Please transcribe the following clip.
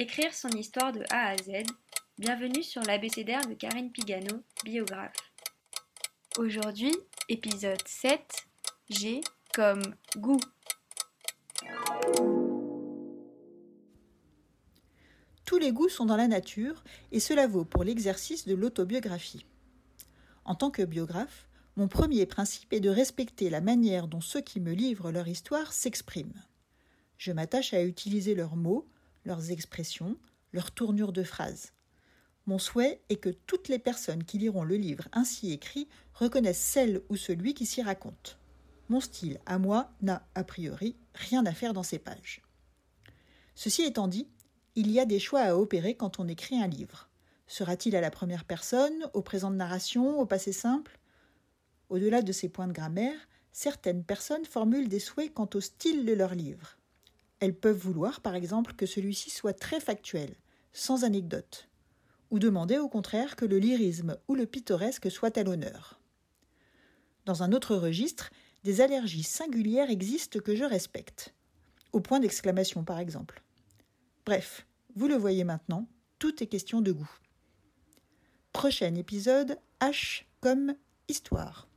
Écrire son histoire de A à Z. Bienvenue sur l'abécédaire de Karine Pigano, biographe. Aujourd'hui, épisode 7. G comme goût. Tous les goûts sont dans la nature et cela vaut pour l'exercice de l'autobiographie. En tant que biographe, mon premier principe est de respecter la manière dont ceux qui me livrent leur histoire s'expriment. Je m'attache à utiliser leurs mots, leurs expressions, leurs tournures de phrases. Mon souhait est que toutes les personnes qui liront le livre ainsi écrit reconnaissent celle ou celui qui s'y raconte. Mon style, à moi, n'a, a priori, rien à faire dans ces pages. Ceci étant dit, il y a des choix à opérer quand on écrit un livre. Sera-t-il à la première personne, au présent de narration, au passé simple? Au-delà de ces points de grammaire, certaines personnes formulent des souhaits quant au style de leur livre. Elles peuvent vouloir, par exemple, que celui-ci soit très factuel, sans anecdote, ou demander au contraire que le lyrisme ou le pittoresque soit à l'honneur. Dans un autre registre, des allergies singulières existent que je respecte, au point d'exclamation par exemple. Bref, vous le voyez maintenant, tout est question de goût. Prochain épisode, H comme histoire.